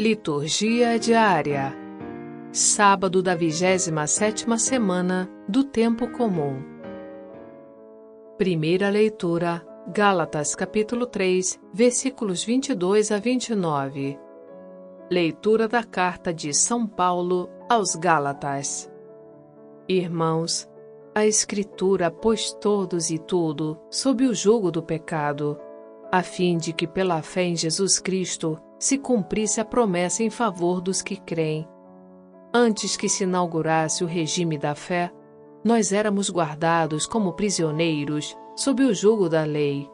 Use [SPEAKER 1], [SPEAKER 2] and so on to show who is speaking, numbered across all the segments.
[SPEAKER 1] Liturgia diária. Sábado da 27ª semana do tempo comum. Primeira leitura: Gálatas capítulo 3, versículos 22 a 29. Leitura da carta de São Paulo aos Gálatas. Irmãos, a Escritura pôs todos e tudo sob o jugo do pecado, a fim de que pela fé em Jesus Cristo se cumprisse a promessa em favor dos que creem. Antes que se inaugurasse o regime da fé, nós éramos guardados como prisioneiros sob o jugo da lei.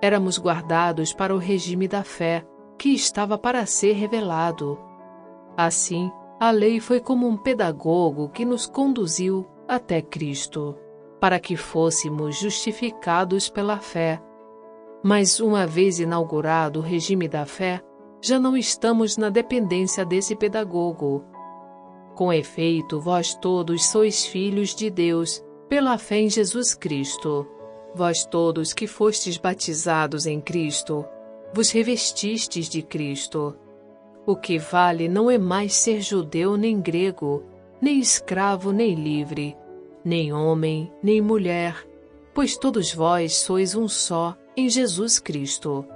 [SPEAKER 1] Éramos guardados para o regime da fé, que estava para ser revelado. Assim, a lei foi como um pedagogo que nos conduziu até Cristo, para que fôssemos justificados pela fé. Mas, uma vez inaugurado o regime da fé, já não estamos na dependência desse pedagogo. Com efeito, vós todos sois filhos de Deus, pela fé em Jesus Cristo. Vós todos que fostes batizados em Cristo, vos revestistes de Cristo. O que vale não é mais ser judeu nem grego, nem escravo nem livre, nem homem nem mulher, pois todos vós sois um só em Jesus Cristo.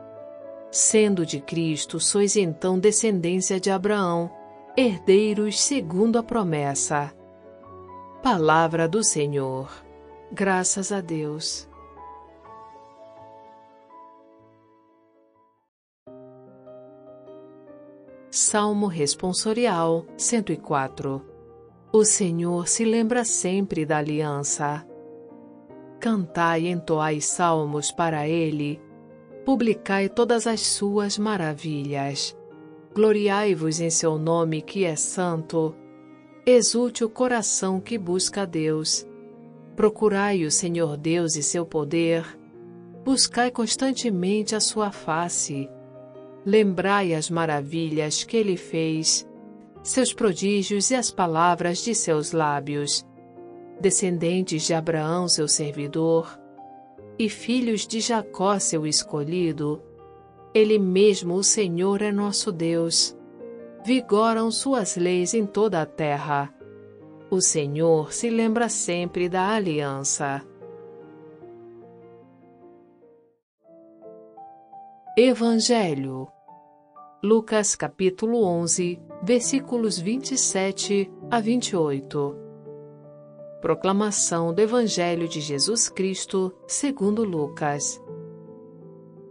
[SPEAKER 1] Sendo de Cristo, sois então descendência de Abraão, herdeiros segundo a promessa. Palavra do Senhor. Graças a Deus. Salmo Responsorial 104 O Senhor se lembra sempre da aliança. Cantai e entoai salmos para ele publicai todas as suas maravilhas. Gloriai-vos em seu nome que é santo. Exulte o coração que busca Deus. Procurai o Senhor Deus e seu poder. Buscai constantemente a sua face. Lembrai as maravilhas que ele fez, seus prodígios e as palavras de seus lábios. Descendentes de Abraão, seu servidor, e filhos de Jacó, seu escolhido. Ele mesmo, o Senhor, é nosso Deus. Vigoram suas leis em toda a terra. O Senhor se lembra sempre da aliança. Evangelho Lucas capítulo 11, versículos 27 a 28 Proclamação do Evangelho de Jesus Cristo, segundo Lucas.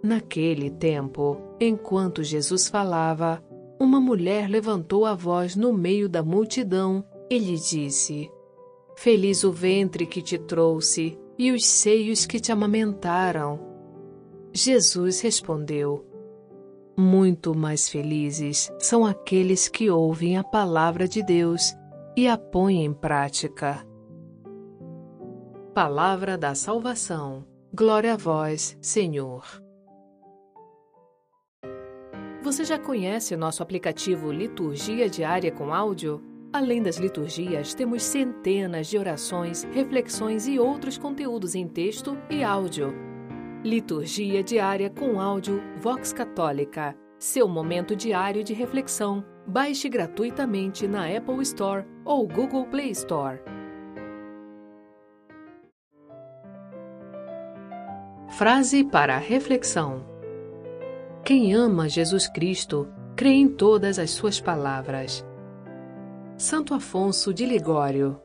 [SPEAKER 1] Naquele tempo, enquanto Jesus falava, uma mulher levantou a voz no meio da multidão e lhe disse: Feliz o ventre que te trouxe e os seios que te amamentaram. Jesus respondeu: Muito mais felizes são aqueles que ouvem a palavra de Deus e a põem em prática. Palavra da salvação. Glória a vós, Senhor. Você já conhece nosso aplicativo Liturgia Diária com Áudio? Além das liturgias, temos centenas de orações, reflexões e outros conteúdos em texto e áudio. Liturgia Diária com Áudio Vox Católica. Seu momento diário de reflexão. Baixe gratuitamente na Apple Store ou Google Play Store. Frase para reflexão: Quem ama Jesus Cristo crê em todas as suas palavras. Santo Afonso de Ligório